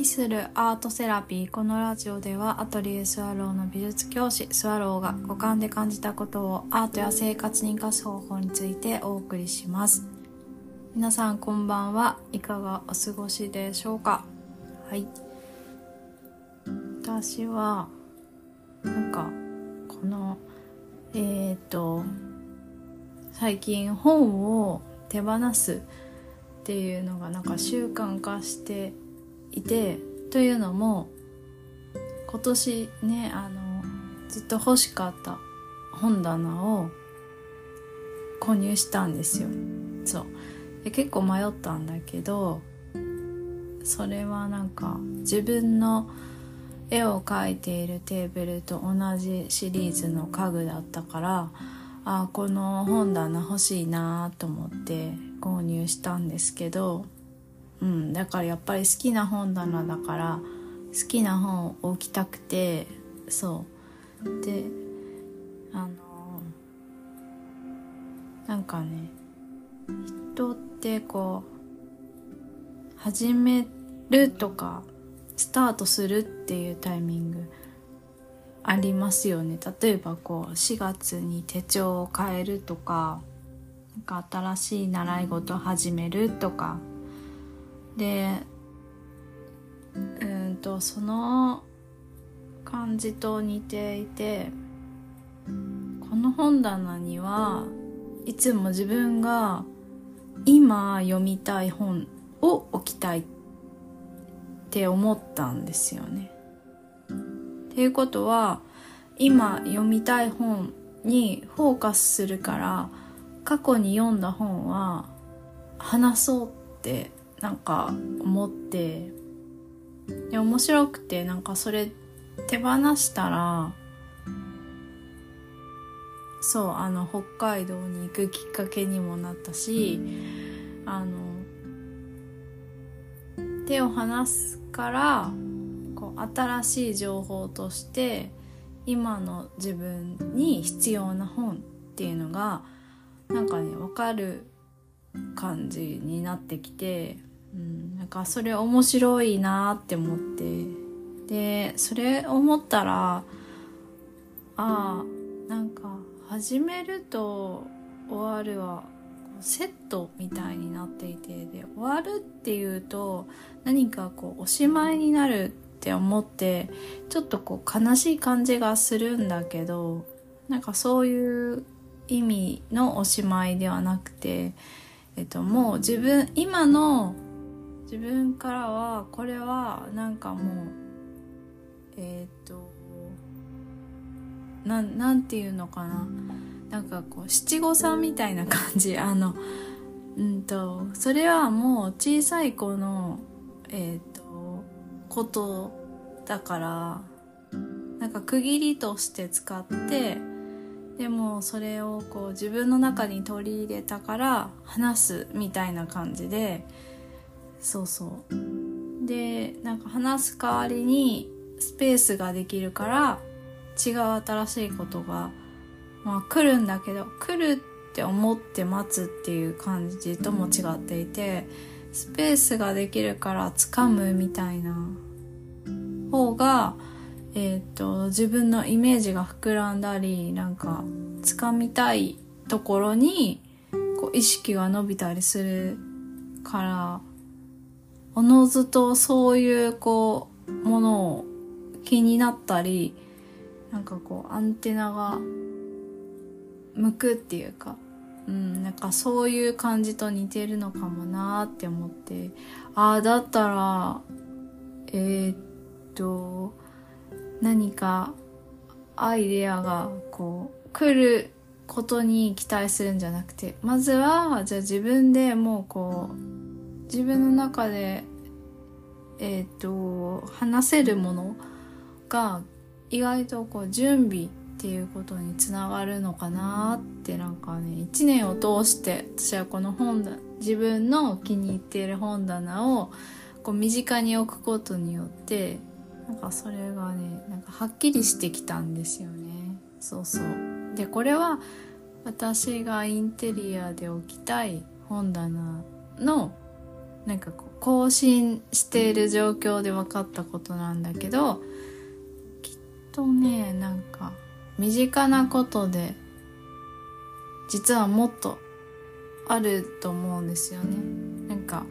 旅するアートセラピーこのラジオではアトリエスワローの美術教師スワローが五感で感じたことをアートや生活に生かす方法についてお送りします。皆さんこんばんは。いかがお過ごしでしょうか？はい。私はなんかこのえっ、ー、と最近本を手放すっていうのがなんか習慣化していてというのも今年ねあのずっと欲しかった本棚を購入したんですよ。そう。で結構迷ったんだけどそれはなんか自分の絵を描いているテーブルと同じシリーズの家具だったからあこの本棚欲しいなと思って購入したんですけど、うん、だからやっぱり好きな本棚だから好きな本を置きたくてそう。であのなんかね人ってこう始めるとかスタートするっていうタイミングありますよね。例えばこう4月に手帳を変えるとかなんか新しい習い事始めるとかでうんとその感じと似ていてこの本棚にはいつも自分が今読みたい本を置きたいって思ったんですよね。っていうことは今読みたい本にフォーカスするから過去に読んだ本は話そうってなんか思ってで面白くてなんかそれ手放したらそうあの北海道に行くきっかけにもなったしあの手を離すからこう新しい情報として今の自分に必要な本っていうのがなんかね分かる感じになってきて、うん、なんかそれ面白いなって思って。でそれ思ったらああなんか始めると終わるはセットみたいになっていて。で終わるっていうと何かこうおしまいになるって思ってちょっとこう悲しい感じがするんだけどなんかそういう意味のおしまいではなくて、えっと、もう自分今の自分からはこれはなんかもうえっ、とななんていうのかな？なんかこう七五三みたいな感じ。あのうんとそれはもう小さい子のえっ、とことだからなんか区切りとして使ってでもそれをこう自分の中に取り入れたから話すみたいな感じでそうそう。でなんか話す代わりにスペースができるから違う新しいことがまあ来るんだけど来るって思って待つっていう感じとも違っていてスペースができるから掴むみたいな方が、えっ、と、自分のイメージが膨らんだり、なんか、掴みたいところに、こう、意識が伸びたりするから、おのずとそういう、こう、ものを気になったり、なんかこう、アンテナが向くっていうか、うん、なんかそういう感じと似てるのかもなーって思って、ああ、だったら、えー、と何かアイデアがこう来ることに期待するんじゃなくてまずはじゃあ自分でもうこう自分の中でえっ、ー、と話せるものが意外とこう準備っていうことにつながるのかなってなんかね一年を通して私はこの本だ自分の気に入っている本棚をこう身近に置くことによってなんかそれがねなんかはっきりしてきたんですよね。そうそう。でこれは私がインテリアで置きたい本棚のなんかこう更新している状況で分かったことなんだけどきっとねなんか身近なことで実はもっとあると思うんですよね。なんか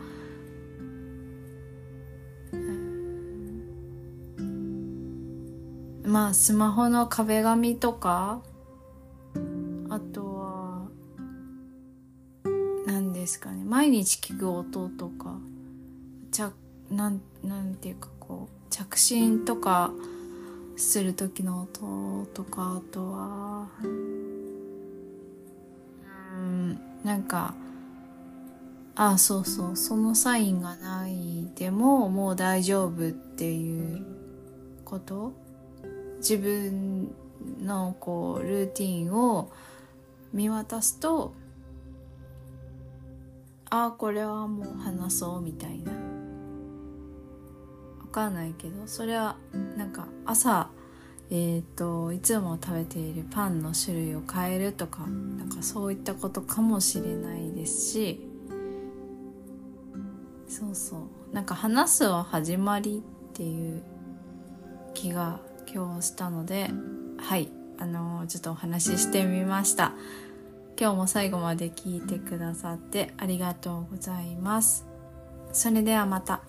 まあスマホの壁紙とかあとですかね。毎日聞く音とか着なんなんていうかこう着信とかする時の音とかあとはうんなんかあそうそうそのサインがないでももう大丈夫っていうこと？自分のこうルーティンを見渡すとああこれはもう話そうみたいな。わかんないけどそれはなんか朝えっ、といつも食べているパンの種類を変えるとかなんかそういったことかもしれないですしそうそう。なんか話すは始まりっていう気が今日したのではい。あのちょっとお話ししてみました。今日も最後まで聞いてくださってありがとうございます。それではまた。